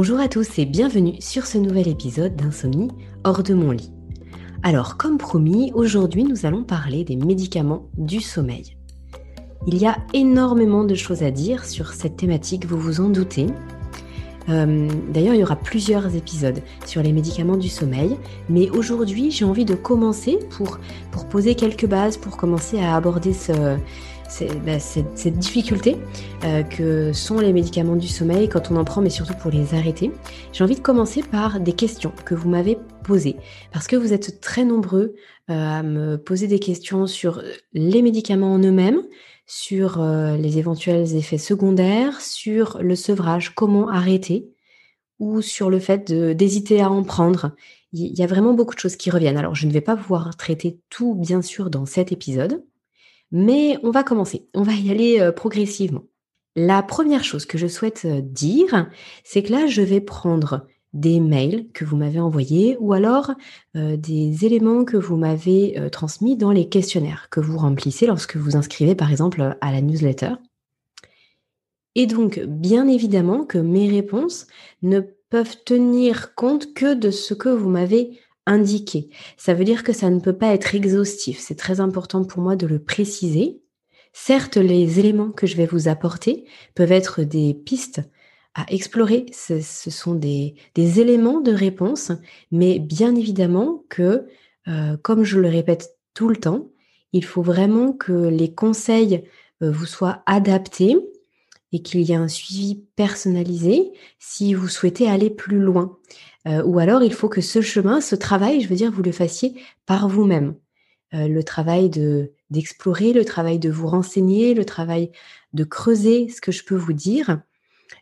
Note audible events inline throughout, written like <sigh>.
Bonjour à tous et bienvenue sur ce nouvel épisode d'Insomnie hors de mon lit. Alors, comme promis, aujourd'hui nous allons parler des médicaments du sommeil. Il y a énormément de choses à dire sur cette thématique, vous vous en doutez. Euh, d'ailleurs, il y aura plusieurs épisodes sur les médicaments du sommeil, mais aujourd'hui j'ai envie de commencer pour, pour poser quelques bases, pour commencer à aborder ce, bah, cette, difficulté euh, que sont les médicaments du sommeil quand on en prend, mais surtout pour les arrêter. J'ai envie de commencer par des questions que vous m'avez posées, parce que vous êtes très nombreux euh, à me poser des questions sur les médicaments en eux-mêmes, sur euh, les éventuels effets secondaires, sur le sevrage, comment arrêter, ou sur le fait d'hésiter à en prendre. Il y a vraiment beaucoup de choses qui reviennent. Alors, je ne vais pas pouvoir traiter tout, bien sûr, dans cet épisode. Mais on va commencer, on va y aller euh, progressivement. La première chose que je souhaite euh, dire, c'est que là, je vais prendre des mails que vous m'avez envoyés ou alors euh, des éléments que vous m'avez transmis dans les questionnaires que vous remplissez lorsque vous inscrivez par exemple à la newsletter. Et donc, bien évidemment que mes réponses ne peuvent tenir compte que de ce que vous m'avez indiqué. Ça veut dire que ça ne peut pas être exhaustif. C'est très important pour moi de le préciser. Certes, les éléments que je vais vous apporter peuvent être des pistes à explorer. Ce, sont des, éléments de réponse, mais bien évidemment que, euh, comme je le répète tout le temps, il faut vraiment que les conseils euh, vous soient adaptés et qu'il y ait un suivi personnalisé si vous souhaitez aller plus loin. Euh, ou alors, il faut que ce chemin, ce travail, je veux dire, vous le fassiez par vous-même. Euh, le travail de d'explorer, le travail de vous renseigner, le travail de creuser ce que je peux vous dire.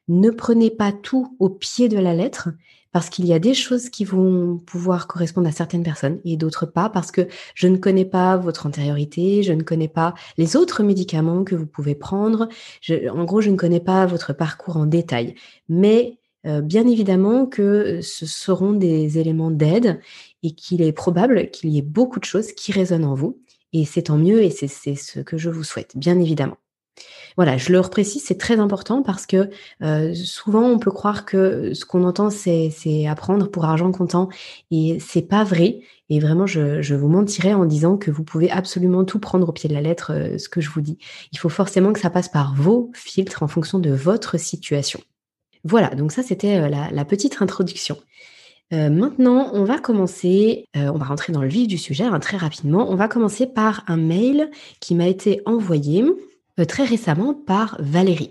Ne prenez pas tout au pied de la lettre parce qu'il y a des choses qui vont pouvoir correspondre à certaines personnes et d'autres pas parce que je ne connais pas votre antériorité, je ne connais pas les autres médicaments que vous pouvez prendre. en gros, je ne connais pas votre parcours en détail. Mais euh, bien évidemment que ce seront des éléments d'aide et qu'il est probable qu'il y ait beaucoup de choses qui résonnent en vous. Et c'est tant mieux et c'est ce que je vous souhaite, bien évidemment. Voilà, je le reprécise, c'est très important parce que euh, souvent on peut croire que ce qu'on entend c'est apprendre pour argent comptant et c'est pas vrai. Et vraiment, je, vous mentirais en disant que vous pouvez absolument tout prendre au pied de la lettre, euh, ce que je vous dis. Il faut forcément que ça passe par vos filtres en fonction de votre situation. Voilà, donc ça c'était euh, la, petite introduction. Maintenant, on va commencer, on va rentrer dans le vif du sujet hein, très rapidement. On va commencer par un mail qui m'a été envoyé très récemment par Valérie.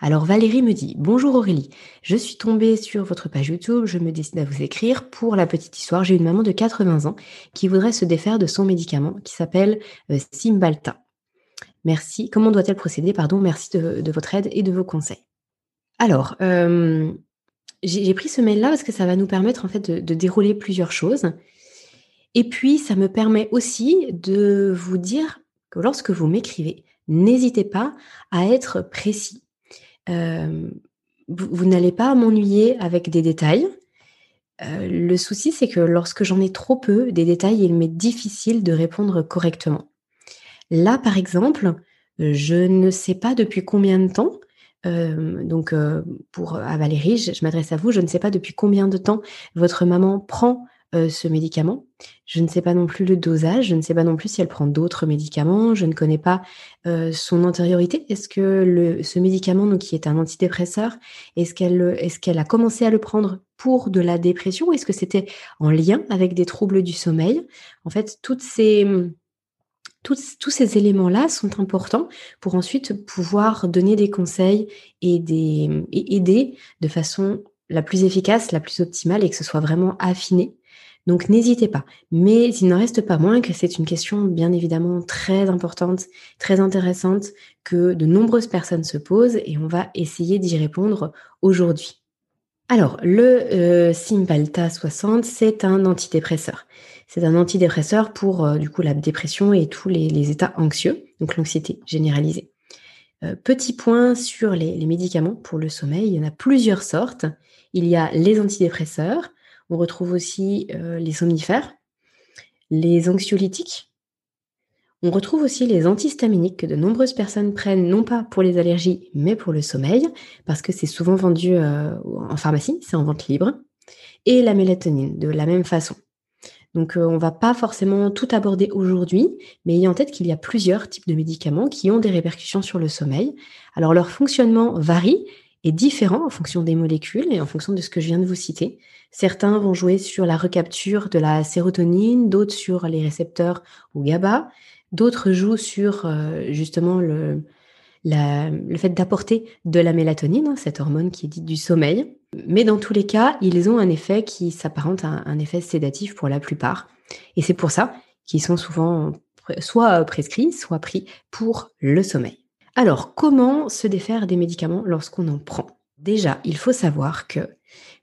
Alors Valérie me dit Bonjour Aurélie, je suis tombée sur votre page YouTube, je me décide à vous écrire pour la petite histoire. J'ai une maman de 80 ans qui voudrait se défaire de son médicament qui s'appelle Simbalta. Merci. Comment doit-elle procéder? Pardon, merci de votre aide et de vos conseils. Alors, j'ai pris ce mail-là parce que ça va nous permettre en fait de, dérouler plusieurs choses. Et puis, ça me permet aussi de vous dire que lorsque vous m'écrivez, n'hésitez pas à être précis. vous, n'allez pas m'ennuyer avec des détails. le souci, c'est que lorsque j'en ai trop peu, des détails, il m'est difficile de répondre correctement. Là, par exemple, je ne sais pas depuis combien de temps donc, pour à Valérie, je, m'adresse à vous. Je ne sais pas depuis combien de temps votre maman prend ce médicament. Je ne sais pas non plus le dosage. Je ne sais pas non plus si elle prend d'autres médicaments. Je ne connais pas son antériorité. Est-ce que ce médicament, donc, qui est un antidépresseur, est-ce qu'elle a commencé à le prendre pour de la dépression ou est-ce que c'était en lien avec des troubles du sommeil? En fait, tous, ces éléments-là sont importants pour ensuite pouvoir donner des conseils et, aider de façon la plus efficace, la plus optimale et que ce soit vraiment affiné. Donc n'hésitez pas. Mais il n'en reste pas moins que c'est une question bien évidemment très importante, très intéressante, que de nombreuses personnes se posent et on va essayer d'y répondre aujourd'hui. Alors, le euh, Simpalta 60, c'est un antidépresseur. C'est un antidépresseur pour euh, du coup la dépression et tous les, états anxieux, donc l'anxiété généralisée. Euh, petit point sur les, médicaments pour le sommeil, il y en a plusieurs sortes. Il y a les antidépresseurs, on retrouve aussi euh, les somnifères, les anxiolytiques, On retrouve aussi les antihistaminiques que de nombreuses personnes prennent, non pas pour les allergies, mais pour le sommeil, parce que c'est souvent vendu euh, en pharmacie, c'est en vente libre. Et la mélatonine, de la même façon. Donc euh, on ne va pas forcément tout aborder aujourd'hui, mais ayez en tête qu'il y a plusieurs types de médicaments qui ont des répercussions sur le sommeil. Alors leur fonctionnement varie et différent en fonction des molécules et en fonction de ce que je viens de vous citer. Certains vont jouer sur la recapture de la sérotonine, d'autres sur les récepteurs ou GABA, d'autres jouent sur euh, justement le, le fait d'apporter de la mélatonine, hein, cette hormone qui est dite du sommeil. Mais dans tous les cas, ils ont un effet qui s'apparente à un effet sédatif pour la plupart. Et c'est pour ça qu'ils sont souvent soit prescrits, soit pris pour le sommeil. Alors, comment se défaire des médicaments lorsqu'on en prend? Déjà, il faut savoir que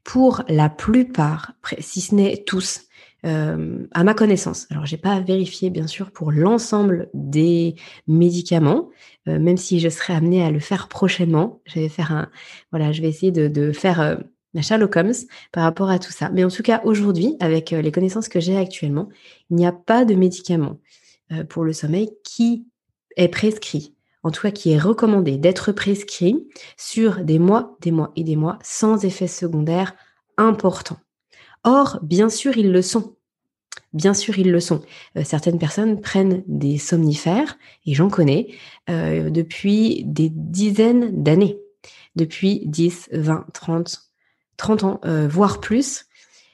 pour la plupart, si ce n'est tous, euh, à ma connaissance. Alors, j'ai pas vérifié bien sûr pour l'ensemble des médicaments, euh, même si je serais amenée à le faire prochainement. Je vais faire un, voilà, je vais essayer de, faire euh, ma Sherlock Holmes par rapport à tout ça. Mais en tout cas, aujourd'hui, avec les connaissances que j'ai actuellement, il n'y a pas de médicament pour le sommeil qui est prescrit, en tout cas qui est recommandé d'être prescrit sur des mois, des mois et des mois sans effet secondaire important. Or, bien sûr, ils le sont. Bien sûr, ils le sont. Euh, certaines personnes prennent des somnifères, et j'en connais, euh, depuis des dizaines d'années, depuis 10, 20, 30, 30 ans, euh, voire plus,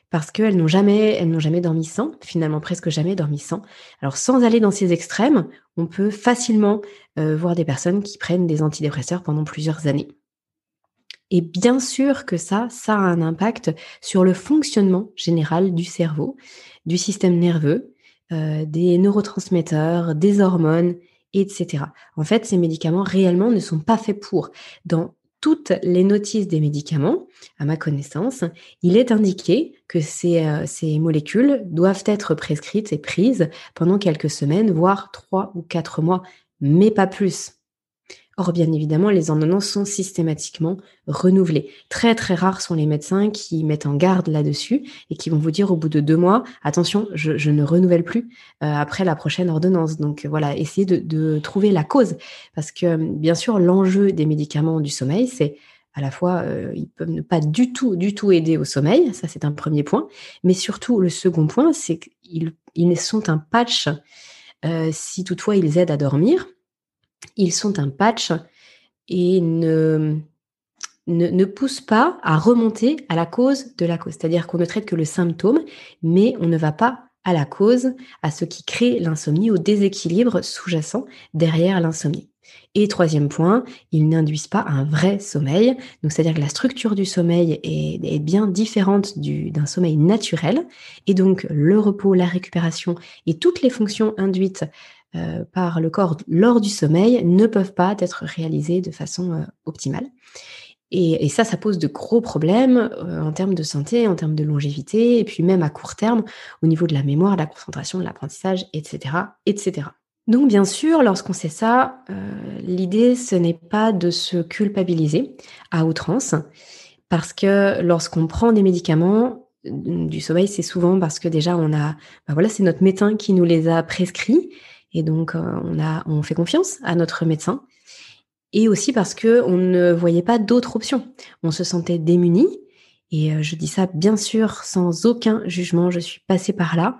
parce qu'elles n'ont jamais, elles n'ont jamais dormi sans, finalement presque jamais dormi sans. Alors, sans aller dans ces extrêmes, on peut facilement voir des personnes qui prennent des antidépresseurs pendant plusieurs années. Et bien sûr que ça, ça a un impact sur le fonctionnement général du cerveau, du système nerveux, euh, des neurotransmetteurs, des hormones, etc. En fait, ces médicaments réellement ne sont pas faits pour. Dans toutes les notices des médicaments, à ma connaissance, il est indiqué que ces, euh, ces molécules doivent être prescrites et prises pendant quelques semaines, voire trois ou quatre mois, mais pas plus. Or, bien évidemment, les ordonnances sont systématiquement renouvelées. Très, très rares sont les médecins qui mettent en garde là-dessus et qui vont vous dire au bout de deux mois, attention, je, ne renouvelle plus euh, après la prochaine ordonnance. Donc voilà, essayez de, trouver la cause. Parce que, bien sûr, l'enjeu des médicaments du sommeil, c'est à la fois, euh, ils peuvent ne pas du tout, du tout aider au sommeil, ça c'est un premier point, mais surtout le second point, c'est qu'ils ils sont un patch euh, si toutefois ils aident à dormir, ils sont un patch et ne, ne, poussent pas à remonter à la cause de la cause. C'est-à-dire qu'on ne traite que le symptôme, mais on ne va pas à la cause, à ce qui crée l'insomnie, au déséquilibre sous-jacent derrière l'insomnie. Et troisième point, ils n'induisent pas un vrai sommeil. Donc, c'est-à-dire que la structure du sommeil est, est bien différente d'un sommeil naturel. Et donc, le repos, la récupération et toutes les fonctions induites euh, par le corps lors du sommeil ne peuvent pas être réalisées de façon euh, optimale. Et, ça, ça pose de gros problèmes euh, en termes de santé, en termes de longévité, et puis même à court terme au niveau de la mémoire, de la concentration, de l'apprentissage, etc., etc. Donc bien sûr, lorsqu'on sait ça, l'idée, ce n'est pas de se culpabiliser à outrance, parce que lorsqu'on prend des médicaments, du sommeil, c'est souvent parce que déjà on a, bah voilà, c'est notre médecin qui nous les a prescrits et donc, euh, on, a, on fait confiance à notre médecin. Et aussi parce que on ne voyait pas d'autres options. On se sentait démuni. Et euh, je dis ça bien sûr sans aucun jugement. Je suis passée par là.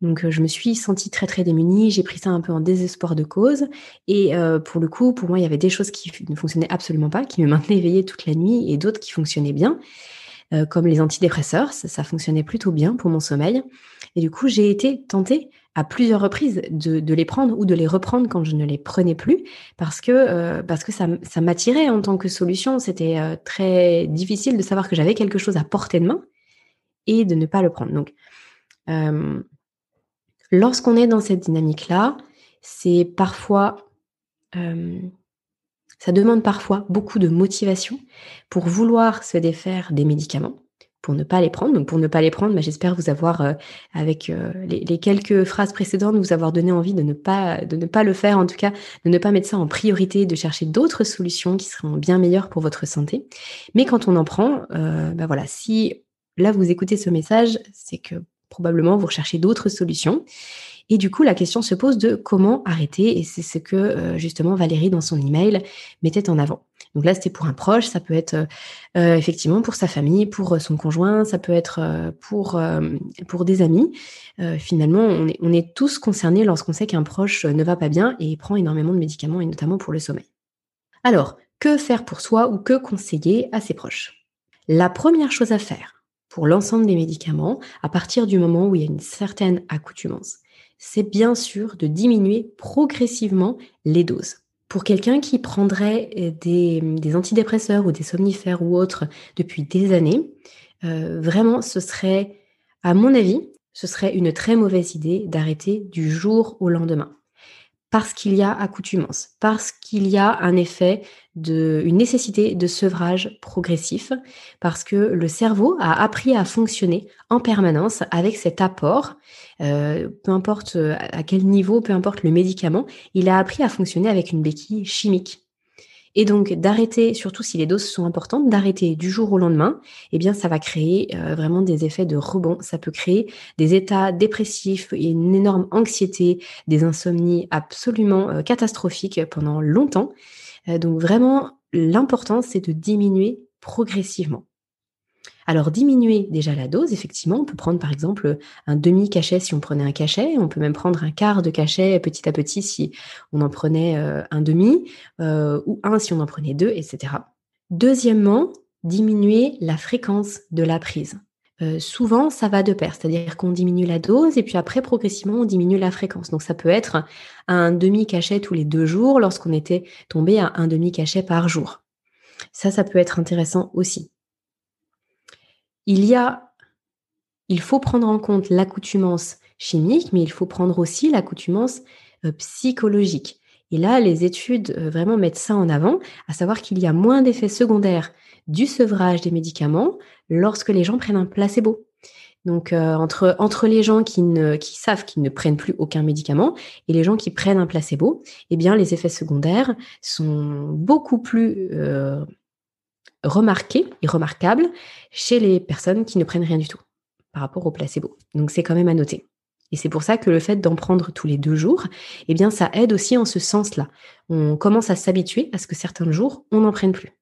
Donc euh, je me suis sentie très très démunie, j'ai pris ça un peu en désespoir de cause et pour le coup pour moi il y avait des choses qui ne fonctionnaient absolument pas, qui me maintenaient éveillée toute la nuit et d'autres qui fonctionnaient bien, comme les antidépresseurs, ça, ça, fonctionnait plutôt bien pour mon sommeil et du coup j'ai été tentée à plusieurs reprises de, les prendre ou de les reprendre quand je ne les prenais plus parce que, euh, ça m'attirait en tant que solution. C'était euh, très difficile de savoir que j'avais quelque chose à portée de main et de ne pas le prendre. Donc, euh, lorsqu'on est dans cette dynamique-là, c'est parfois, ça demande parfois beaucoup de motivation pour vouloir se défaire des médicaments pour ne pas les prendre. Donc pour ne pas les prendre, bah, j'espère vous avoir, euh, avec euh, les, quelques phrases précédentes, vous avoir donné envie de ne pas de ne pas le faire, en tout cas de ne pas mettre ça en priorité, de chercher d'autres solutions qui seront bien meilleures pour votre santé. Mais quand on en prend, euh, bah voilà, si là vous écoutez ce message, c'est que probablement vous recherchez d'autres solutions. Et du coup, la question se pose de comment arrêter, et c'est ce que euh, justement Valérie dans son email mettait en avant. Donc là, c'était pour un proche, ça peut être euh, effectivement pour sa famille, pour son conjoint, ça peut être pour, pour des amis. finalement, on est, on est tous concernés lorsqu'on sait qu'un proche ne va pas bien et prend énormément de médicaments, et notamment pour le sommeil. Alors, que faire pour soi ou que conseiller à ses proches? La première chose à faire pour l'ensemble des médicaments, à partir du moment où il y a une certaine accoutumance, c'est bien sûr de diminuer progressivement les doses. Pour quelqu'un qui prendrait euh, des, antidépresseurs ou des somnifères ou autres depuis des années, euh, vraiment, ce serait, à mon avis, ce serait une très mauvaise idée d'arrêter du jour au lendemain parce qu'il y a accoutumance, parce qu'il y a un effet de, une nécessité de sevrage progressif, parce que le cerveau a appris à fonctionner en permanence avec cet apport, euh, peu importe à quel niveau, peu importe le médicament, il a appris à fonctionner avec une béquille chimique. Et donc d'arrêter, surtout si les doses sont importantes, d'arrêter du jour au lendemain, eh bien ça va créer euh, vraiment des effets de rebond. Ça peut créer des états dépressifs et une énorme anxiété, des insomnies absolument euh, catastrophiques pendant longtemps. Euh, donc vraiment, l'important c'est de diminuer progressivement. Alors diminuer déjà la dose, effectivement, on peut prendre par exemple un demi-cachet si on prenait un cachet, on peut même prendre un quart de cachet petit à petit si on en prenait euh, un demi, euh, ou un si on en prenait deux, etc. Deuxièmement, diminuer la fréquence de la prise. Euh, souvent, ça va de pair, c'est-à-dire qu'on diminue la dose et puis après, progressivement, on diminue la fréquence. Donc, ça peut être un demi-cachet tous les deux jours lorsqu'on était tombé à un demi-cachet par jour. Ça, ça peut être intéressant aussi il y a, il faut prendre en compte l'accoutumance chimique, mais il faut prendre aussi l'accoutumance euh, psychologique. Et là, les études euh, vraiment mettent ça en avant, à savoir qu'il y a moins d'effets secondaires du sevrage des médicaments lorsque les gens prennent un placebo. Donc euh, entre, entre les gens qui, ne, qui savent qu'ils ne prennent plus aucun médicament et les gens qui prennent un placebo, eh bien les effets secondaires sont beaucoup plus remarqué et remarquable chez les personnes qui ne prennent rien du tout par rapport au placebo. Donc c'est quand même à noter. Et c'est pour ça que le fait d'en prendre tous les deux jours, eh bien ça aide aussi en ce sens-là. On commence à s'habituer à ce que certains jours, on n'en prenne plus.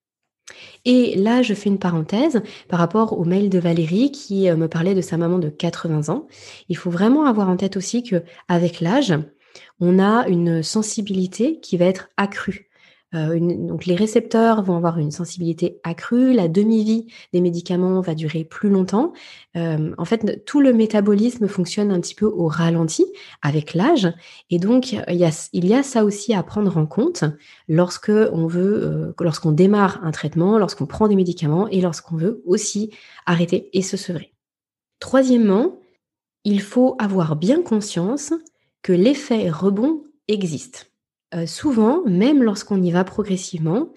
Et là, je fais une parenthèse par rapport au mail de Valérie qui euh, me parlait de sa maman de 80 ans. Il faut vraiment avoir en tête aussi que avec l'âge, on a une sensibilité qui va être accrue euh, donc les récepteurs vont avoir une sensibilité accrue, la demi-vie des médicaments va durer plus longtemps. Euh, en fait, tout le métabolisme fonctionne un petit peu au ralenti avec l'âge, et donc il y, a, il y a ça aussi à prendre en compte lorsque on veut, euh, lorsqu'on démarre un traitement, lorsqu'on prend des médicaments et lorsqu'on veut aussi arrêter et se sevrer. Troisièmement, il faut avoir bien conscience que l'effet rebond existe. Euh, souvent, même lorsqu'on y va progressivement,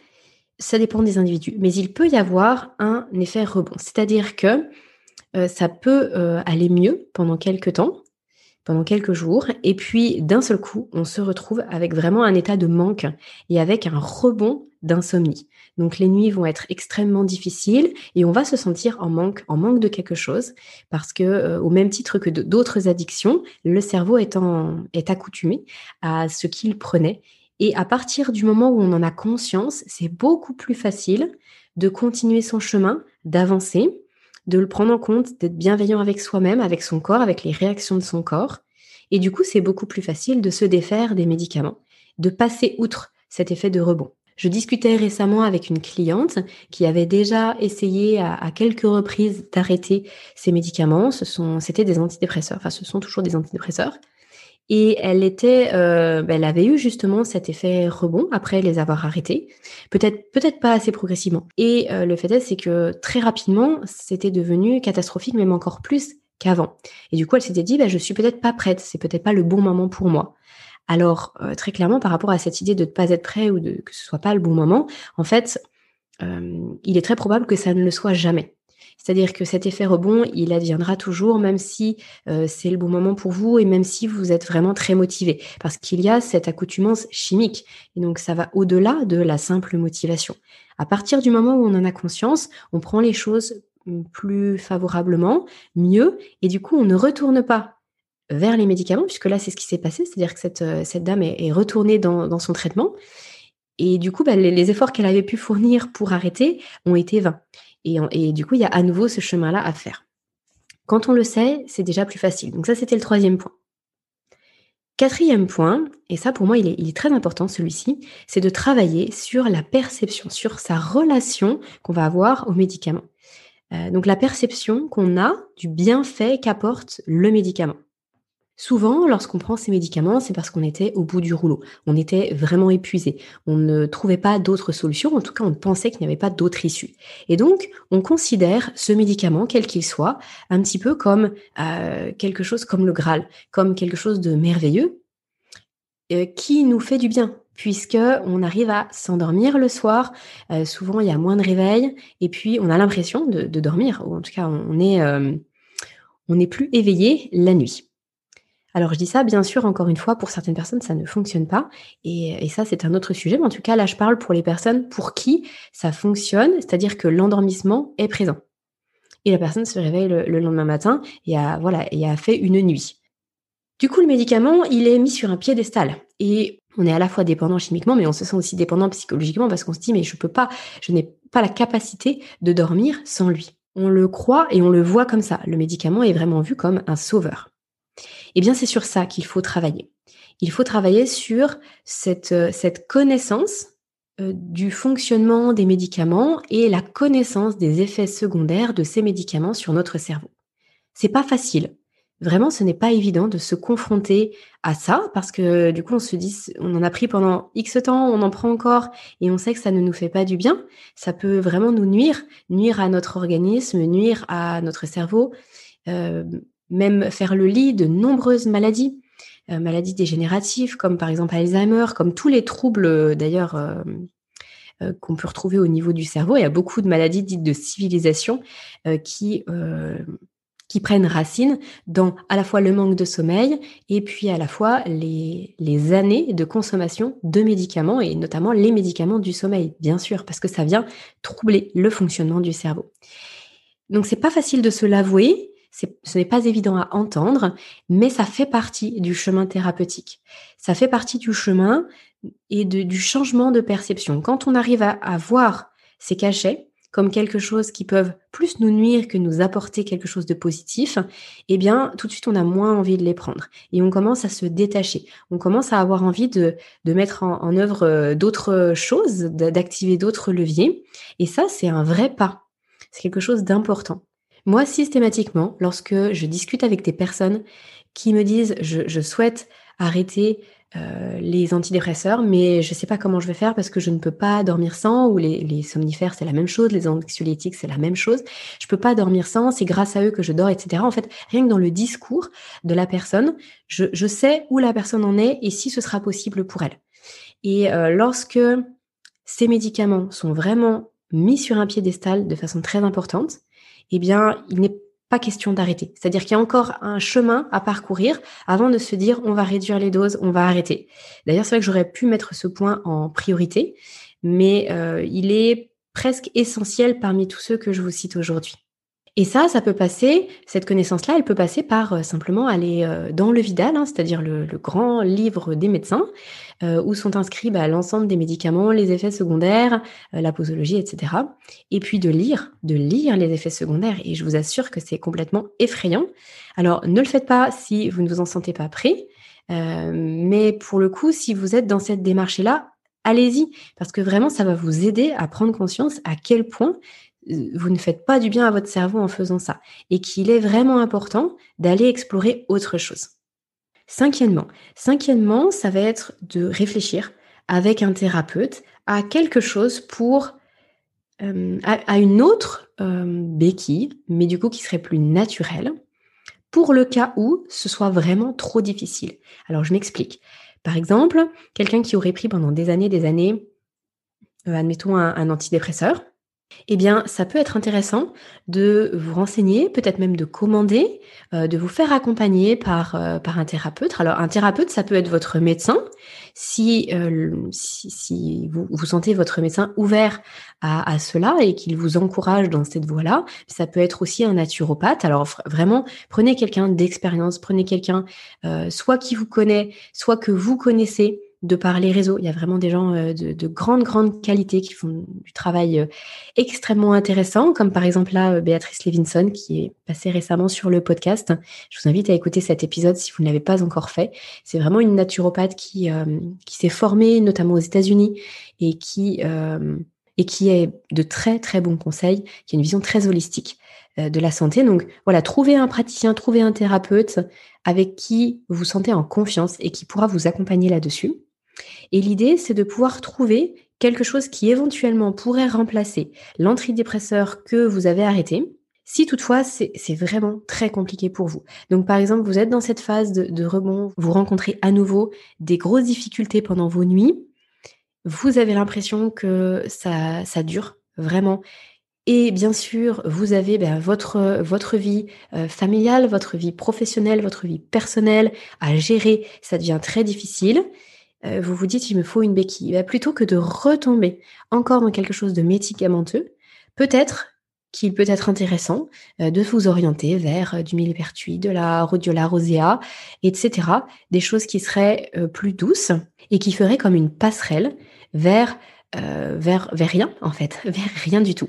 ça dépend des individus, mais il peut y avoir un effet rebond. C'est-à-dire que euh, ça peut euh, aller mieux pendant quelques temps, pendant quelques jours, et puis d'un seul coup, on se retrouve avec vraiment un état de manque et avec un rebond d'insomnie. Donc les nuits vont être extrêmement difficiles et on va se sentir en manque, de quelque chose, parce que euh, au même titre que d'autres addictions, le cerveau est accoutumé à ce qu'il prenait. Et à partir du moment où on en a conscience, c'est beaucoup plus facile de continuer son chemin, d'avancer, de le prendre en compte, d'être bienveillant avec soi-même, avec son corps, avec les réactions de son corps. Et du coup, c'est beaucoup plus facile de se défaire des médicaments, de passer outre cet effet de rebond. Je discutais récemment avec une cliente qui avait déjà essayé à, quelques reprises d'arrêter ses médicaments. Ce sont, c'était des antidépresseurs. Enfin, ce sont toujours des antidépresseurs. Et elle était, euh, elle avait eu justement cet effet rebond après les avoir arrêtés. Peut-être, peut-être pas assez progressivement. Et euh, le fait est, c'est que très rapidement, c'était devenu catastrophique, même encore plus qu'avant. Et du coup, elle s'était dit, ben, je suis peut-être pas prête. C'est peut-être pas le bon moment pour moi. Alors, euh, très clairement, par rapport à cette idée de ne pas être prêt ou de, que ce soit pas le bon moment, en fait, il est très probable que ça ne le soit jamais. C'est-à-dire que cet effet rebond, il adviendra toujours, même si euh, c'est le bon moment pour vous et même si vous êtes vraiment très motivé, parce qu'il y a cette accoutumance chimique. Et donc, ça va au-delà de la simple motivation. À partir du moment où on en a conscience, on prend les choses plus favorablement, mieux, et du coup, on ne retourne pas vers les médicaments, puisque là, c'est ce qui s'est passé, c'est-à-dire que cette, euh, cette dame est, retournée dans, son traitement, et du coup, bah, les, efforts qu'elle avait pu fournir pour arrêter ont été vains. Et, et du coup, il y a à nouveau ce chemin-là à faire. Quand on le sait, c'est déjà plus facile. Donc ça, c'était le troisième point. Quatrième point, et ça pour moi il est, très important celui-ci, c'est de travailler sur la perception, sur sa relation qu'on va avoir au médicament. Euh, donc la perception qu'on a du bienfait qu'apporte le médicament. Souvent, lorsqu'on prend ces médicaments, c'est parce qu'on était au bout du rouleau. On était vraiment épuisé. On ne trouvait pas d'autres solutions. En tout cas, on pensait qu'il n'y avait pas d'autre issue. Et donc, on considère ce médicament, quel qu'il soit, un petit peu comme euh, quelque chose comme le Graal, comme quelque chose de merveilleux euh, qui nous fait du bien, puisque on arrive à s'endormir le soir. Euh, souvent, il y a moins de réveil, et puis on a l'impression de, dormir, ou en tout cas, on est, on est plus éveillé la nuit. Alors je dis ça, bien sûr, encore une fois, pour certaines personnes, ça ne fonctionne pas. Et, ça, c'est un autre sujet. Mais en tout cas, là, je parle pour les personnes pour qui ça fonctionne, c'est-à-dire que l'endormissement est présent. Et la personne se réveille le, lendemain matin et a, voilà, et a fait une nuit. Du coup, le médicament, il est mis sur un piédestal. Et on est à la fois dépendant chimiquement, mais on se sent aussi dépendant psychologiquement parce qu'on se dit, mais je peux pas, je n'ai pas la capacité de dormir sans lui. On le croit et on le voit comme ça. Le médicament est vraiment vu comme un sauveur. Eh bien, c'est sur ça qu'il faut travailler. Il faut travailler sur cette, euh, cette connaissance euh, du fonctionnement des médicaments et la connaissance des effets secondaires de ces médicaments sur notre cerveau. C'est pas facile. Vraiment, ce n'est pas évident de se confronter à ça parce que du coup, on se dit, on en a pris pendant X temps, on en prend encore et on sait que ça ne nous fait pas du bien. Ça peut vraiment nous nuire, nuire à notre organisme, nuire à notre cerveau. Euh, même faire le lit de nombreuses maladies, euh, maladies dégénératives comme par exemple Alzheimer, comme tous les troubles euh, d'ailleurs euh, qu'on peut retrouver au niveau du cerveau. Il y a beaucoup de maladies dites de civilisation qui prennent racine dans à la fois le manque de sommeil et puis à la fois les, les années de consommation de médicaments et notamment les médicaments du sommeil, bien sûr, parce que ça vient troubler le fonctionnement du cerveau. Donc c'est pas facile de se l'avouer, ce n'est pas évident à entendre, mais ça fait partie du chemin thérapeutique. Ça fait partie du chemin et du changement de perception. Quand on arrive à, voir ces cachets comme quelque chose qui peuvent plus nous nuire que nous apporter quelque chose de positif, eh bien, tout de suite, on a moins envie de les prendre. Et on commence à se détacher. On commence à avoir envie de, mettre en, en œuvre euh, d'autres choses, d'activer d'autres leviers. Et ça, c'est un vrai pas. C'est quelque chose d'important. Moi, systématiquement, lorsque je discute avec des personnes qui me disent je, souhaite arrêter euh, les antidépresseurs, mais je ne sais pas comment je vais faire parce que je ne peux pas dormir sans, ou les, somnifères, c'est la même chose, les anxiolytiques, c'est la même chose. Je ne peux pas dormir sans, c'est grâce à eux que je dors, etc. En fait, rien que dans le discours de la personne, je, sais où la personne en est et si ce sera possible pour elle. Et euh, lorsque ces médicaments sont vraiment mis sur un piédestal de façon très importante, eh bien, il n'est pas question d'arrêter. C'est-à-dire qu'il y a encore un chemin à parcourir avant de se dire on va réduire les doses, on va arrêter. D'ailleurs, c'est vrai que j'aurais pu mettre ce point en priorité, mais euh, il est presque essentiel parmi tous ceux que je vous cite aujourd'hui. Et ça, ça peut passer, cette connaissance-là, elle peut passer par euh, simplement aller euh, dans le Vidal, hein, c'est-à-dire le, grand livre des médecins, euh, où sont inscrits bah, l'ensemble des médicaments, les effets secondaires, la posologie, etc. Et puis de lire, de lire les effets secondaires. Et je vous assure que c'est complètement effrayant. Alors, ne le faites pas si vous ne vous en sentez pas prêt. mais pour le coup, si vous êtes dans cette démarche-là, allez-y, parce que vraiment, ça va vous aider à prendre conscience à quel point vous ne faites pas du bien à votre cerveau en faisant ça et qu'il est vraiment important d'aller explorer autre chose. Cinquièmement, cinquièmement, ça va être de réfléchir avec un thérapeute à quelque chose pour euh, à, une autre euh, béquille, mais du coup qui serait plus naturelle, pour le cas où ce soit vraiment trop difficile. Alors je m'explique. Par exemple, quelqu'un qui aurait pris pendant des années, des années, euh, admettons un antidépresseur, eh bien, ça peut être intéressant de vous renseigner, peut-être même de commander, euh, de vous faire accompagner par, euh, par un thérapeute. Alors, un thérapeute, ça peut être votre médecin. Si, euh, si, vous, vous, sentez votre médecin ouvert à, à cela et qu'il vous encourage dans cette voie-là, ça peut être aussi un naturopathe. Alors, vraiment, prenez quelqu'un d'expérience, prenez quelqu'un soit qui vous connaît, soit que vous connaissez de par les réseaux. Il y a vraiment des gens euh, de, grande, grande qualité qui font du travail euh, extrêmement intéressant, comme par exemple là, euh, Béatrice Levinson, qui est passée récemment sur le podcast. Je vous invite à écouter cet épisode si vous ne l'avez pas encore fait. C'est vraiment une naturopathe qui, s'est formée notamment aux États-Unis et qui, et qui est de très, très bons conseils, qui a une vision très holistique de la santé. Donc voilà, trouvez un praticien, trouvez un thérapeute avec qui vous sentez en confiance et qui pourra vous accompagner là-dessus. Et l'idée, c'est de pouvoir trouver quelque chose qui éventuellement pourrait remplacer l'antidépresseur que vous avez arrêté, si toutefois c'est vraiment très compliqué pour vous. Donc par exemple, vous êtes dans cette phase de, rebond, vous rencontrez à nouveau des grosses difficultés pendant vos nuits, vous avez l'impression que ça, dure vraiment. Et bien sûr, vous avez ben, votre, votre vie euh, familiale, votre vie professionnelle, votre vie personnelle à gérer. Ça devient très difficile. Euh, vous vous dites il me faut une béquille. Bah, plutôt que de retomber encore dans quelque chose de médicamenteux, peut-être qu'il peut être intéressant euh, de vous orienter vers euh, du millepertuis, de la rhodiola rosea, etc. Des choses qui seraient plus douces et qui feraient comme une passerelle vers, vers, vers rien, en fait, <laughs> vers rien du tout.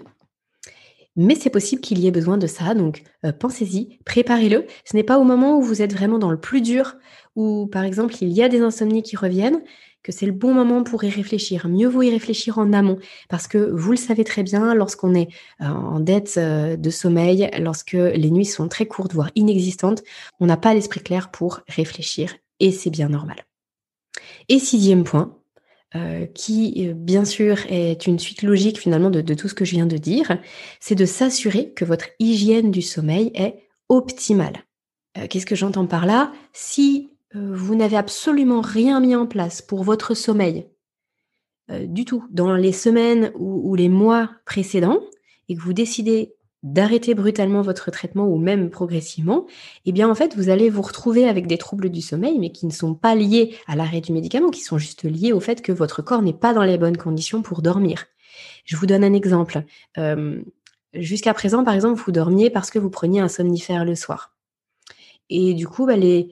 Mais c'est possible qu'il y ait besoin de ça, donc pensez-y, préparez-le. Ce n'est pas au moment où vous êtes vraiment dans le plus dur, ou par exemple il y a des insomnies qui reviennent, que c'est le bon moment pour y réfléchir. Mieux vaut y réfléchir en amont, parce que vous le savez très bien, lorsqu'on est euh, en dette euh, de sommeil, lorsque les nuits sont très courtes, voire inexistantes, on n'a pas l'esprit clair pour réfléchir, et c'est bien normal. Et sixième point, euh, qui bien sûr est une suite logique finalement de, tout ce que je viens de dire, c'est de s'assurer que votre hygiène du sommeil est optimale. Qu'est-ce que j'entends par là? Si vous n'avez absolument rien mis en place pour votre sommeil euh, du tout dans les semaines ou, les mois précédents et que vous décidez d'arrêter brutalement votre traitement ou même progressivement, eh bien en fait vous allez vous retrouver avec des troubles du sommeil mais qui ne sont pas liés à l'arrêt du médicament, qui sont juste liés au fait que votre corps n'est pas dans les bonnes conditions pour dormir. Je vous donne un exemple. Euh, jusqu'à présent, par exemple, vous dormiez parce que vous preniez un somnifère le soir. Et du coup, bah, les,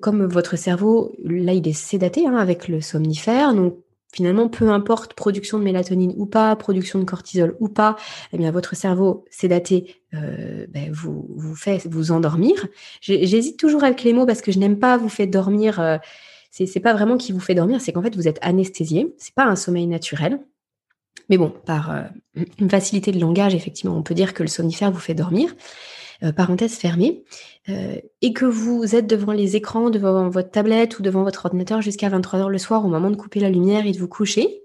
comme votre cerveau, là, il est sédaté hein, avec le somnifère, donc finalement, peu importe production de mélatonine ou pas, production de cortisol ou pas, eh bien, votre cerveau sédaté euh, ben, vous, vous fait vous endormir. J'hésite toujours avec les mots parce que je n'aime pas vous faire dormir. Euh, c'est pas vraiment qui vous fait dormir, c'est qu'en fait, vous êtes anesthésié. C'est pas un sommeil naturel. Mais bon, par euh, une facilité de langage, effectivement, on peut dire que le somnifère vous fait dormir. Euh, parenthèse fermée, euh, et que vous êtes devant les écrans, devant votre tablette ou devant votre ordinateur jusqu'à 23h le soir au moment de couper la lumière et de vous coucher,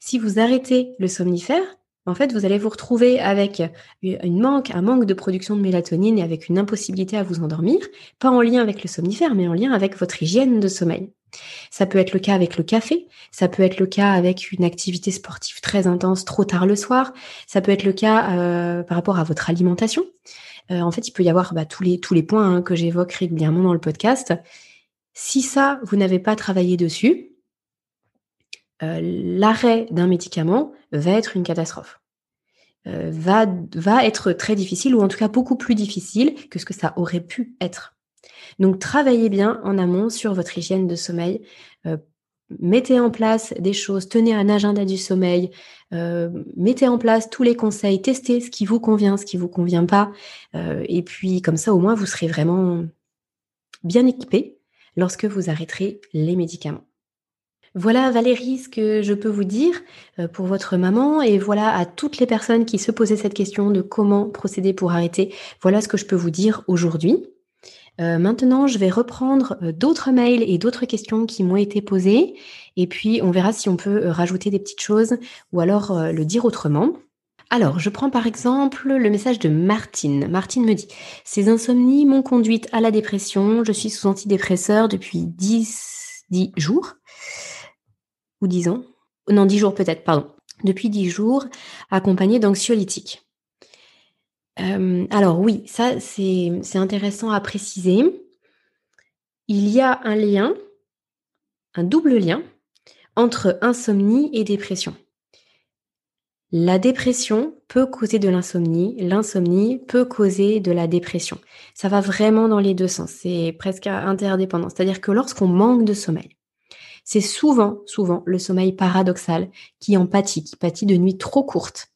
si vous arrêtez le somnifère, en fait, vous allez vous retrouver avec une manque, un manque de production de mélatonine et avec une impossibilité à vous endormir, pas en lien avec le somnifère, mais en lien avec votre hygiène de sommeil. Ça peut être le cas avec le café, ça peut être le cas avec une activité sportive très intense trop tard le soir, ça peut être le cas euh, par rapport à votre alimentation. Euh, en fait, il peut y avoir bah, tous, les, points hein, que j'évoque régulièrement dans le podcast. Si ça, vous n'avez pas travaillé dessus, euh, l'arrêt d'un médicament va être une catastrophe. Euh, va être très difficile, ou en tout cas beaucoup plus difficile que ce que ça aurait pu être. Donc travaillez bien en amont sur votre hygiène de sommeil mettez en place des choses, tenez un agenda du sommeil, euh, mettez en place tous les conseils, testez ce qui vous convient, ce qui vous convient pas, euh, et puis comme ça au moins vous serez vraiment bien équipé lorsque vous arrêterez les médicaments. Voilà Valérie ce que je peux vous dire euh, pour votre maman et voilà à toutes les personnes qui se posaient cette question de comment procéder pour arrêter. Voilà ce que je peux vous dire aujourd'hui. Euh, maintenant, je vais reprendre euh, d'autres mails et d'autres questions qui m'ont été posées. Et puis, on verra si on peut euh, rajouter des petites choses ou alors le dire autrement. Alors, je prends par exemple le message de Martine. Martine me dit Ces insomnies m'ont conduite à la dépression. Je suis sous antidépresseur depuis 10, 10 jours. Ou 10 ans. Non, 10 jours peut-être, pardon. depuis 10 jours, accompagné d'anxiolytiques. Euh, alors oui, ça c'est intéressant à préciser. Il y a un lien, un double lien, entre insomnie et dépression. La dépression peut causer de l'insomnie, l'insomnie peut causer de la dépression. Ça va vraiment dans les deux sens, c'est presque interdépendant. C'est-à-dire que lorsqu'on manque de sommeil, c'est souvent, souvent le sommeil paradoxal qui en pâtit, qui pâtit de nuits trop courtes.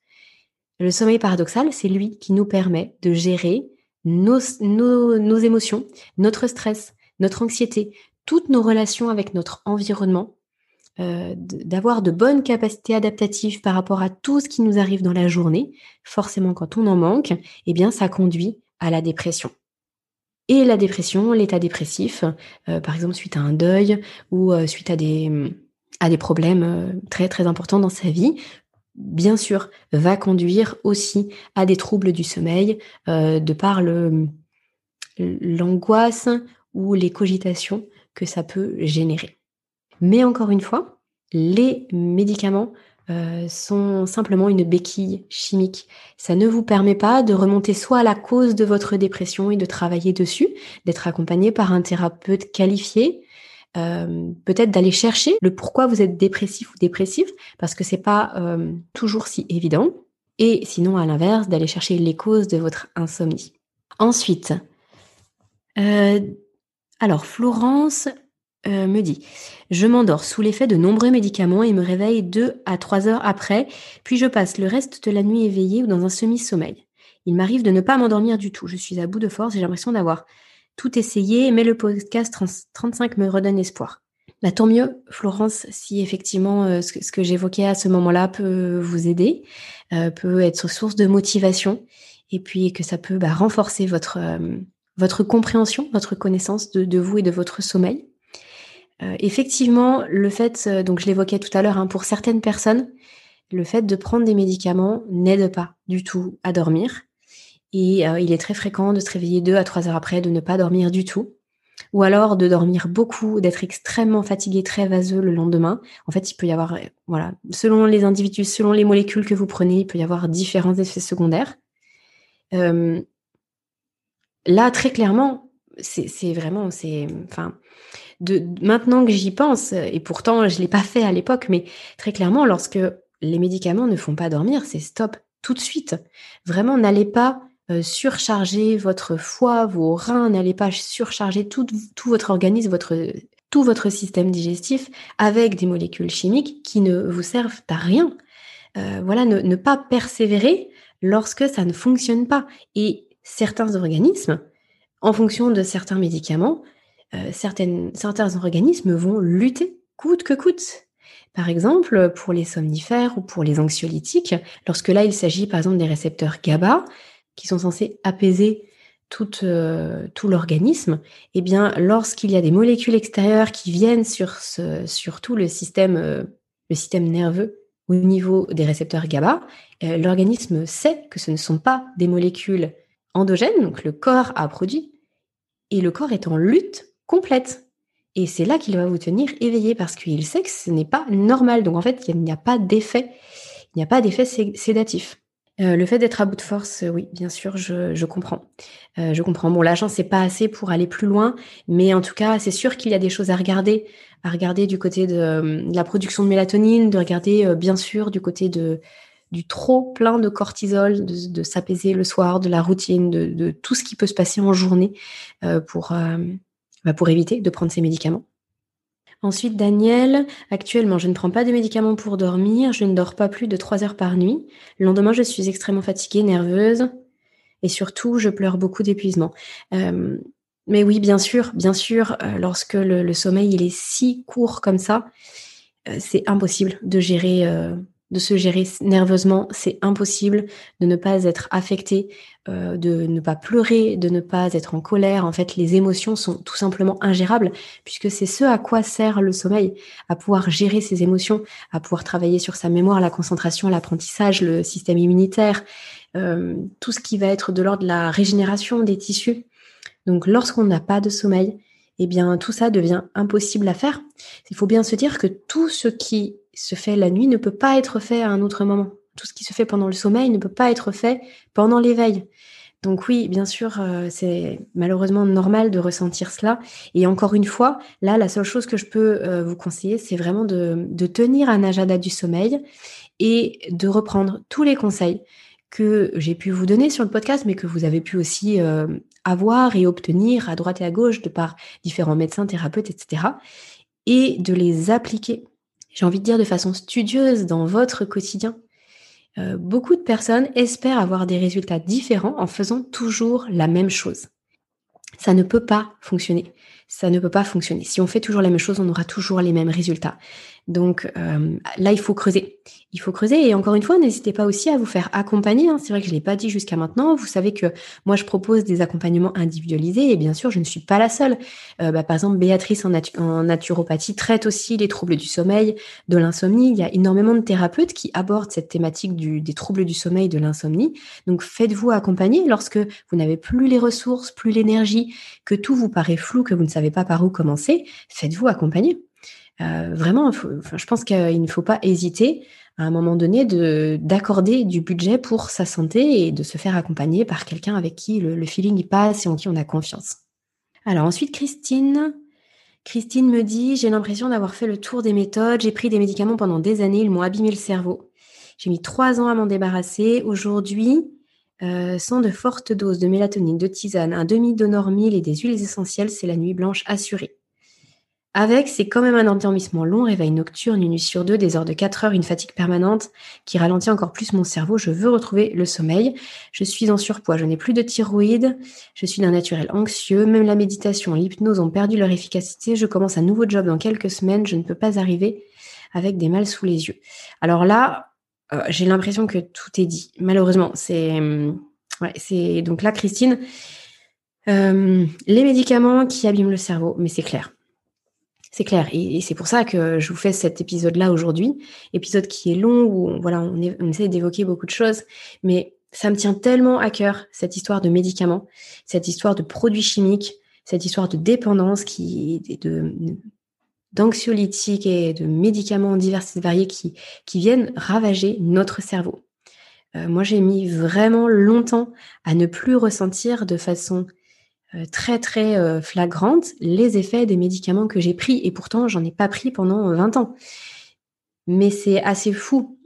Le sommeil paradoxal, c'est lui qui nous permet de gérer nos, émotions, notre stress, notre anxiété, toutes nos relations avec notre environnement euh, d'avoir de bonnes capacités adaptatives par rapport à tout ce qui nous arrive dans la journée, forcément quand on en manque, eh bien ça conduit à la dépression. Et la dépression, l'état dépressif, euh, par exemple suite à un deuil ou euh, suite à des, à des problèmes très très importants dans sa vie, bien sûr, va conduire aussi à des troubles du sommeil de par l'angoisse ou les cogitations que ça peut générer. Mais encore une fois, les médicaments euh, sont simplement une béquille chimique. Ça ne vous permet pas de remonter soit à la cause de votre dépression et de travailler dessus, d'être accompagné par un thérapeute qualifié, euh, peut-être d'aller chercher le pourquoi vous êtes dépressif ou dépressif, parce que c'est pas euh, toujours si évident. Et sinon, à l'inverse, d'aller chercher les causes de votre insomnie. Ensuite, alors Florence euh, me dit Je m'endors sous l'effet de nombreux médicaments et me réveille deux à trois heures après, puis je passe le reste de la nuit éveillée ou dans un semi-sommeil. Il m'arrive de ne pas m'endormir du tout. Je suis à bout de force et j'ai l'impression d'avoir tout essayé, mais le podcast 35 me redonne espoir. Bah, tant mieux, Florence, si effectivement euh, ce que, j'évoquais à ce moment-là peut vous aider, euh, peut être source de motivation, et puis que ça peut bah, renforcer votre, votre compréhension, votre connaissance de vous et de votre sommeil. Euh, effectivement, le fait, euh, donc je l'évoquais tout à l'heure, hein, pour certaines personnes, le fait de prendre des médicaments n'aide pas du tout à dormir. Et euh, il est très fréquent de se réveiller deux à trois heures après, de ne pas dormir du tout. Ou alors de dormir beaucoup, d'être extrêmement fatigué, très vaseux le lendemain. En fait, il peut y avoir, voilà, selon les individus, selon les molécules que vous prenez, il peut y avoir différents effets secondaires. là, très clairement, c'est vraiment, c'est, enfin, de, maintenant que j'y pense, et pourtant je l'ai pas fait à l'époque, mais très clairement, lorsque les médicaments ne font pas dormir, c'est stop tout de suite. Vraiment, n'allez pas euh, surcharger votre foie, vos reins, n'allez pas surcharger tout, votre organisme, votre, tout votre système digestif avec des molécules chimiques qui ne vous servent à rien. Euh, voilà, ne, pas persévérer lorsque ça ne fonctionne pas. Et certains organismes, en fonction de certains médicaments, euh, certains organismes vont lutter coûte que coûte. Par exemple, pour les somnifères ou pour les anxiolytiques, lorsque là il s'agit par exemple des récepteurs GABA qui sont censés apaiser tout, euh, tout l'organisme, eh bien lorsqu'il y a des molécules extérieures qui viennent sur, tout le système, euh, le nerveux au niveau des récepteurs GABA, l'organisme sait que ce ne sont pas des molécules endogènes, donc le corps a produit, et le corps est en lutte complète. Et c'est là qu'il va vous tenir éveillé parce qu'il sait que ce n'est pas normal. Donc en fait, il n'y a pas d'effet. Il n'y a pas d'effet sédatif. Euh, le fait d'être à bout de force, euh, oui, bien sûr, je, comprends. Euh, je comprends. Bon, la chance, c'est pas assez pour aller plus loin, mais en tout cas, c'est sûr qu'il y a des choses à regarder, à regarder du côté de, la production de mélatonine, de regarder, bien sûr, du côté de du trop plein de cortisol, de, s'apaiser le soir, de la routine, de, tout ce qui peut se passer en journée pour bah, pour éviter de prendre ces médicaments. Ensuite, Daniel, actuellement, je ne prends pas de médicaments pour dormir, je ne dors pas plus de 3 heures par nuit. Le lendemain, je suis extrêmement fatiguée, nerveuse, et surtout, je pleure beaucoup d'épuisement. Euh, mais oui, bien sûr, bien sûr, euh, lorsque le, sommeil il est si court comme ça, euh, c'est impossible de gérer de se gérer nerveusement, c'est impossible de ne pas être affecté, euh, de ne pas pleurer, de ne pas être en colère. En fait, les émotions sont tout simplement ingérables puisque c'est ce à quoi sert le sommeil, à pouvoir gérer ses émotions, à pouvoir travailler sur sa mémoire, la concentration, l'apprentissage, le système immunitaire, euh, tout ce qui va être de l'ordre de la régénération des tissus. Donc, lorsqu'on n'a pas de sommeil, eh bien, tout ça devient impossible à faire. Il faut bien se dire que tout ce qui se fait la nuit ne peut pas être fait à un autre moment. Tout ce qui se fait pendant le sommeil ne peut pas être fait pendant l'éveil. Donc oui, bien sûr, euh, c'est malheureusement normal de ressentir cela. Et encore une fois, là, la seule chose que je peux euh, vous conseiller, c'est vraiment de, tenir un agenda du sommeil et de reprendre tous les conseils que j'ai pu vous donner sur le podcast, mais que vous avez pu aussi euh, avoir et obtenir à droite et à gauche de par différents médecins, thérapeutes, etc. Et de les appliquer, j'ai envie de dire de façon studieuse dans votre quotidien. Euh, beaucoup de personnes espèrent avoir des résultats différents en faisant toujours la même chose. Ça ne peut pas fonctionner. Ça ne peut pas fonctionner. Si on fait toujours la même chose, on aura toujours les mêmes résultats. Donc euh, là, il faut creuser. Il faut creuser. Et encore une fois, n'hésitez pas aussi à vous faire accompagner. Hein. C'est vrai que je ne l'ai pas dit jusqu'à maintenant. Vous savez que moi, je propose des accompagnements individualisés. Et bien sûr, je ne suis pas la seule. Euh, bah, par exemple, Béatrice en, naturopathie traite aussi les troubles du sommeil, de l'insomnie. Il y a énormément de thérapeutes qui abordent cette thématique des troubles du sommeil, de l'insomnie. Donc faites-vous accompagner lorsque vous n'avez plus les ressources, plus l'énergie, que tout vous paraît flou, que vous ne savez pas par où commencer. Faites-vous accompagner. Euh, vraiment, je pense qu'il ne faut pas hésiter à un moment donné d'accorder du budget pour sa santé et de se faire accompagner par quelqu'un avec qui le, feeling passe et en qui on a confiance. Alors ensuite, Christine. Christine me dit, j'ai l'impression d'avoir fait le tour des méthodes, j'ai pris des médicaments pendant des années, ils m'ont abîmé le cerveau. J'ai mis trois ans à m'en débarrasser. Aujourd'hui, euh, sans de fortes doses de mélatonine, de tisane, un demi d'onormil et des huiles essentielles, c'est la nuit blanche assurée. Avec, c'est quand même un endormissement long, réveil nocturne, une nuit sur deux, des heures de 4 heures, une fatigue permanente qui ralentit encore plus mon cerveau. Je veux retrouver le sommeil. Je suis en surpoids, je n'ai plus de thyroïde, je suis d'un naturel anxieux. Même la méditation, l'hypnose ont perdu leur efficacité. Je commence un nouveau job dans quelques semaines. Je ne peux pas arriver avec des mal sous les yeux. Alors là, euh, j'ai l'impression que tout est dit. Malheureusement, c'est... C'est... Donc là, Christine, euh, les médicaments qui abîment le cerveau, mais c'est clair c'est clair. Et, c'est pour ça que je vous fais cet épisode-là aujourd'hui. Épisode qui est long, où voilà, on, on essaie d'évoquer beaucoup de choses. Mais ça me tient tellement à cœur, cette histoire de médicaments, cette histoire de produits chimiques, cette histoire de dépendance qui de d'anxiolytiques et de médicaments divers et variés qui, viennent ravager notre cerveau. Euh, moi, j'ai mis vraiment longtemps à ne plus ressentir de façon euh, très très euh, flagrante les effets des médicaments que j'ai pris et pourtant j'en ai pas pris pendant 20 ans. Mais c'est assez fou.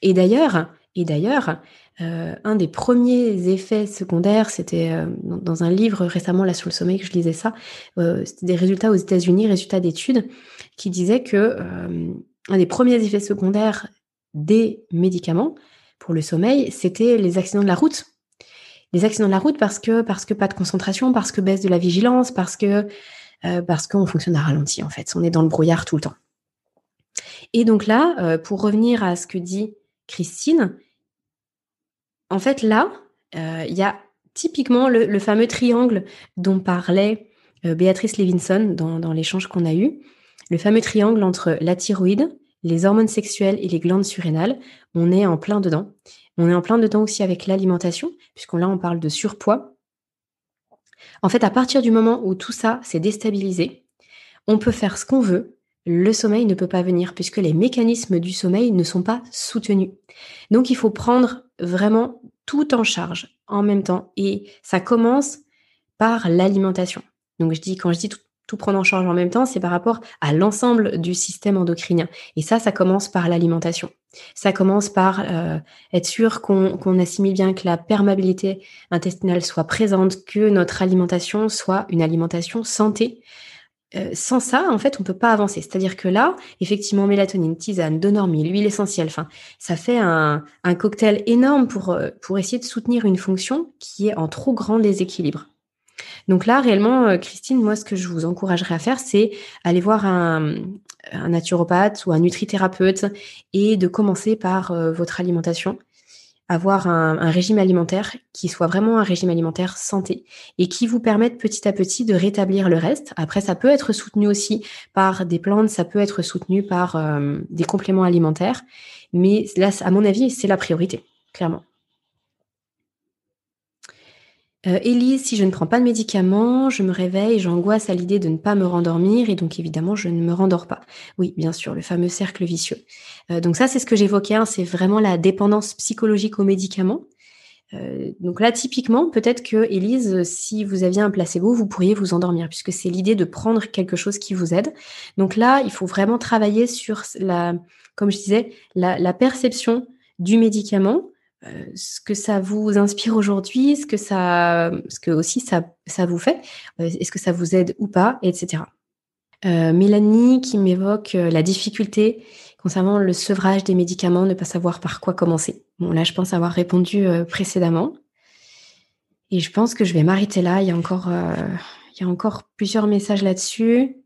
Et d'ailleurs, et d'ailleurs, euh, un des premiers effets secondaires, c'était dans un livre récemment là sur le sommeil que je lisais ça, c'était des résultats aux États-Unis, résultats d'études qui disaient que un des premiers effets secondaires des médicaments pour le sommeil, c'était les accidents de la route les accidents de la route parce que parce que pas de concentration, parce que baisse de la vigilance, parce que euh, parce qu'on fonctionne à ralenti en fait. On est dans le brouillard tout le temps. Et donc là, euh, pour revenir à ce que dit Christine, en fait là, euh, il y a typiquement le, fameux triangle dont parlait Béatrice Levinson dans, dans l'échange qu'on a eu, le fameux triangle entre la thyroïde, les hormones sexuelles et les glandes surrénales. On est en plein dedans. On est en plein dedans aussi avec l'alimentation, puisqu'on là on parle de surpoids. En fait, à partir du moment où tout ça s'est déstabilisé, on peut faire ce qu'on veut, le sommeil ne peut pas venir puisque les mécanismes du sommeil ne sont pas soutenus. Donc il faut prendre vraiment tout en charge en même temps et ça commence par l'alimentation. Donc je dis quand je dis tout, prendre en charge en même temps, c'est par rapport à l'ensemble du système endocrinien. Et ça, ça commence par l'alimentation. Ça commence par euh, être sûr qu'on assimile bien que la perméabilité intestinale soit présente, que notre alimentation soit une alimentation santé. Euh, sans ça, en fait, on peut pas avancer. C'est-à-dire que là, effectivement, mélatonine, tisane, donormil, l'huile essentielle, enfin, ça fait un, un cocktail énorme pour, euh, pour essayer de soutenir une fonction qui est en trop grand déséquilibre. Donc là, réellement, euh, Christine, moi, ce que je vous encouragerais à faire, c'est aller voir un, naturopathe ou un nutrithérapeute et de commencer par votre alimentation avoir un, régime alimentaire qui soit vraiment un régime alimentaire santé et qui vous permette petit à petit de rétablir le reste. Après, ça peut être soutenu aussi par des plantes, ça peut être soutenu par euh, des compléments alimentaires, mais là, à mon avis, c'est la priorité, clairement. Euh, Élise, si je ne prends pas de médicaments, je me réveille, j'angoisse à l'idée de ne pas me rendormir et donc évidemment je ne me rendors pas. Oui, bien sûr, le fameux cercle vicieux. Euh, donc ça, c'est ce que j'évoquais, hein, c'est vraiment la dépendance psychologique aux médicaments. Euh, donc là, typiquement, peut-être que Élise, si vous aviez un placebo, vous pourriez vous endormir, puisque c'est l'idée de prendre quelque chose qui vous aide. Donc là, il faut vraiment travailler sur la, comme je disais, la perception du médicament, euh, ce que ça vous inspire aujourd'hui, ce que ça, ce que aussi ça, ça vous fait, euh, est-ce que ça vous aide ou pas, etc. Euh, Mélanie qui m'évoque la difficulté concernant le sevrage des médicaments, ne pas savoir par quoi commencer. Bon, là, je pense avoir répondu précédemment. Et je pense que je vais m'arrêter là. Il y a encore, il y a encore plusieurs messages là-dessus.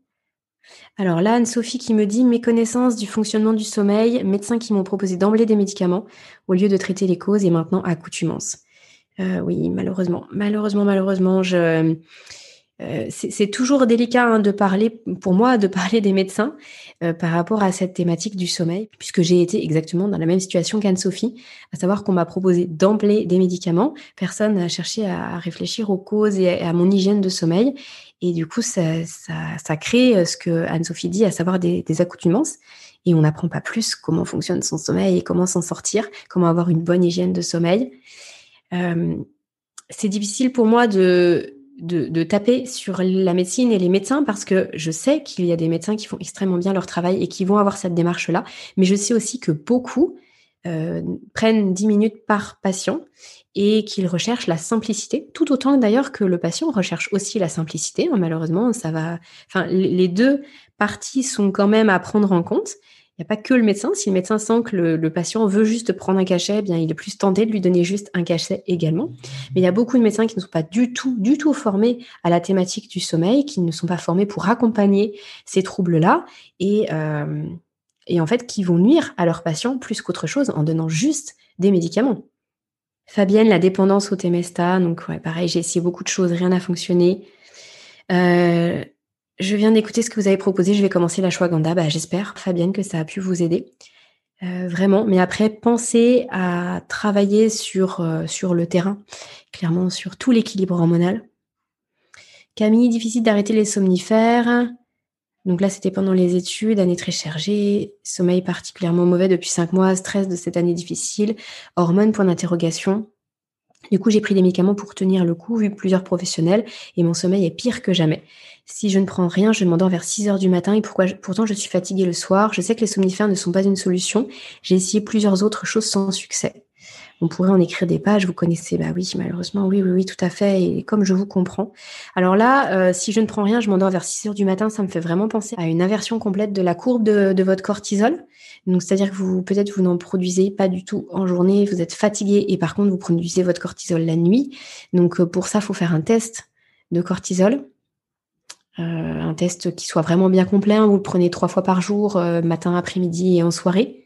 Alors là, Anne-Sophie qui me dit mes connaissances du fonctionnement du sommeil, médecins qui m'ont proposé d'emblée des médicaments au lieu de traiter les causes et maintenant accoutumance. Euh, oui, malheureusement, malheureusement, malheureusement, euh, c'est toujours délicat hein, de parler, pour moi, de parler des médecins euh, par rapport à cette thématique du sommeil, puisque j'ai été exactement dans la même situation qu'Anne-Sophie, à savoir qu'on m'a proposé d'emblée des médicaments. Personne n'a cherché à réfléchir aux causes et à mon hygiène de sommeil. Et du coup, ça, crée euh, ce que Anne-Sophie dit, à savoir des, accoutumances. Et on n'apprend pas plus comment fonctionne son sommeil et comment s'en sortir, comment avoir une bonne hygiène de sommeil. Euh, c'est difficile pour moi de, taper sur la médecine et les médecins parce que je sais qu'il y a des médecins qui font extrêmement bien leur travail et qui vont avoir cette démarche-là. Mais je sais aussi que beaucoup euh, prennent 10 minutes par patient et qu'ils recherchent la simplicité, tout autant d'ailleurs que le patient recherche aussi la simplicité. Hein, malheureusement, ça va. Enfin, les deux parties sont quand même à prendre en compte. Il n'y a pas que le médecin. Si le médecin sent que le, patient veut juste prendre un cachet, eh bien, il est plus tenté de lui donner juste un cachet également. Mais il y a beaucoup de médecins qui ne sont pas du tout, du tout formés à la thématique du sommeil, qui ne sont pas formés pour accompagner ces troubles-là et, euh, et en fait qui vont nuire à leurs patients plus qu'autre chose en donnant juste des médicaments. Fabienne, la dépendance au Temesta. Donc, ouais, pareil, j'ai essayé beaucoup de choses, rien n'a fonctionné. Euh, je viens d'écouter ce que vous avez proposé. Je vais commencer la Shwaganda. Bah, J'espère, Fabienne, que ça a pu vous aider. Euh, vraiment. Mais après, pensez à travailler euh, sur le terrain, clairement sur tout l'équilibre hormonal. Camille, difficile d'arrêter les somnifères. Donc là, c'était pendant les études, année très chargée, sommeil particulièrement mauvais depuis cinq mois, stress de cette année difficile, hormones, point d'interrogation. Du coup, j'ai pris des médicaments pour tenir le coup, vu plusieurs professionnels, et mon sommeil est pire que jamais. Si je ne prends rien, je m'endors vers 6 heures du matin, et pourquoi pourtant je suis fatiguée le soir. Je sais que les somnifères ne sont pas une solution. J'ai essayé plusieurs autres choses sans succès on pourrait en écrire des pages, vous connaissez, bah oui, malheureusement, oui, oui, oui, tout à fait, et comme je vous comprends. Alors là, euh, si je ne prends rien, je m'endors vers 6 heures du matin, ça me fait vraiment penser à une inversion complète de la courbe de, votre cortisol. Donc, c'est-à-dire que vous, peut-être, vous n'en produisez pas du tout en journée, vous êtes fatigué, et par contre, vous produisez votre cortisol la nuit. Donc, euh, pour ça, faut faire un test de cortisol. Euh, un test qui soit vraiment bien complet. Hein. vous le prenez trois fois par jour, matin, après-midi et en soirée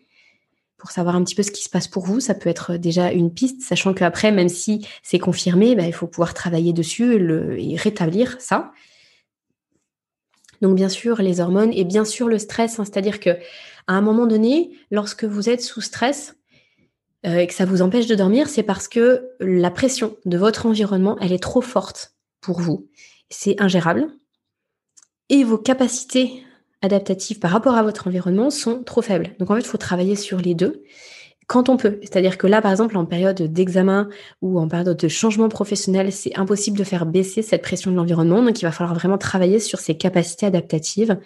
pour savoir un petit peu ce qui se passe pour vous. Ça peut être déjà une piste, sachant qu'après, même si c'est confirmé, bah, il faut pouvoir travailler dessus et, rétablir ça. Donc bien sûr les hormones et bien sûr le stress, hein. c'est-à-dire que à un moment donné, lorsque vous êtes sous stress euh, et que ça vous empêche de dormir, c'est parce que la pression de votre environnement, elle est trop forte pour vous. C'est ingérable. Et vos capacités adaptatives par rapport à votre environnement sont trop faibles. Donc en fait, il faut travailler sur les deux quand on peut. C'est-à-dire que là, par exemple, en période d'examen ou en période de changement professionnel, c'est impossible de faire baisser cette pression de l'environnement. Donc il va falloir vraiment travailler sur ses capacités adaptatives.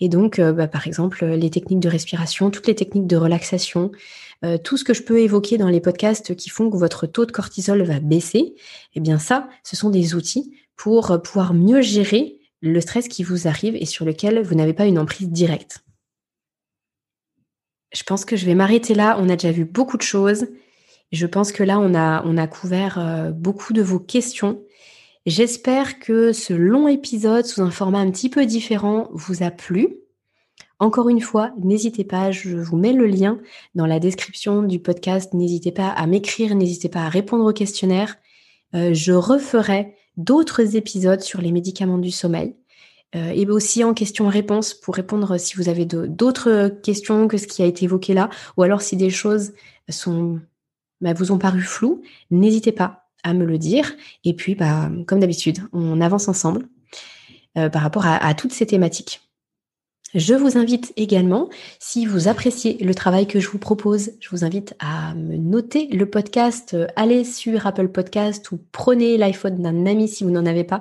Et donc, euh, bah, par exemple, les techniques de respiration, toutes les techniques de relaxation, euh, tout ce que je peux évoquer dans les podcasts qui font que votre taux de cortisol va baisser, eh bien ça, ce sont des outils pour pouvoir mieux gérer le stress qui vous arrive et sur lequel vous n'avez pas une emprise directe. Je pense que je vais m'arrêter là. On a déjà vu beaucoup de choses. Je pense que là, on a, couvert euh, beaucoup de vos questions. J'espère que ce long épisode sous un format un petit peu différent vous a plu. Encore une fois, n'hésitez pas, je vous mets le lien dans la description du podcast. N'hésitez pas à m'écrire, n'hésitez pas à répondre au questionnaire. Euh, je referai d'autres épisodes sur les médicaments du sommeil. Euh, et aussi en question-réponse pour répondre si vous avez d'autres questions que ce qui a été évoqué là, ou alors si des choses bah, vous ont paru floues, n'hésitez pas à me le dire. Et puis, bah, comme d'habitude, on avance ensemble euh, par rapport à toutes ces thématiques. Je vous invite également, si vous appréciez le travail que je vous propose, je vous invite à me noter le podcast. Euh, allez sur Apple Podcast ou prenez l'iPhone d'un ami si vous n'en avez pas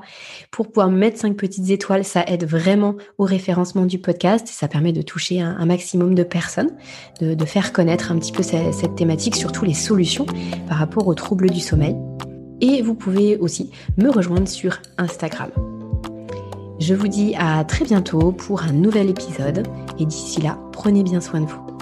pour pouvoir mettre cinq petites étoiles. Ça aide vraiment au référencement du podcast. Ça permet de toucher un, maximum de personnes, de, faire connaître un petit peu cette, cette thématique, surtout les solutions par rapport aux troubles du sommeil. Et vous pouvez aussi me rejoindre sur Instagram. Je vous dis à très bientôt pour un nouvel épisode et d'ici là, prenez bien soin de vous.